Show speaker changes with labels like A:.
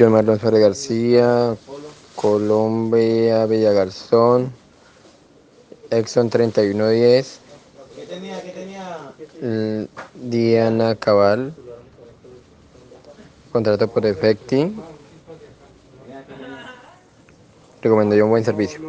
A: John Marlon Suárez García, Colombia Villagarzón, Exxon 3110,
B: ¿Qué tenía? ¿Qué tenía?
A: Diana Cabal, contrato por efecti, un buen servicio.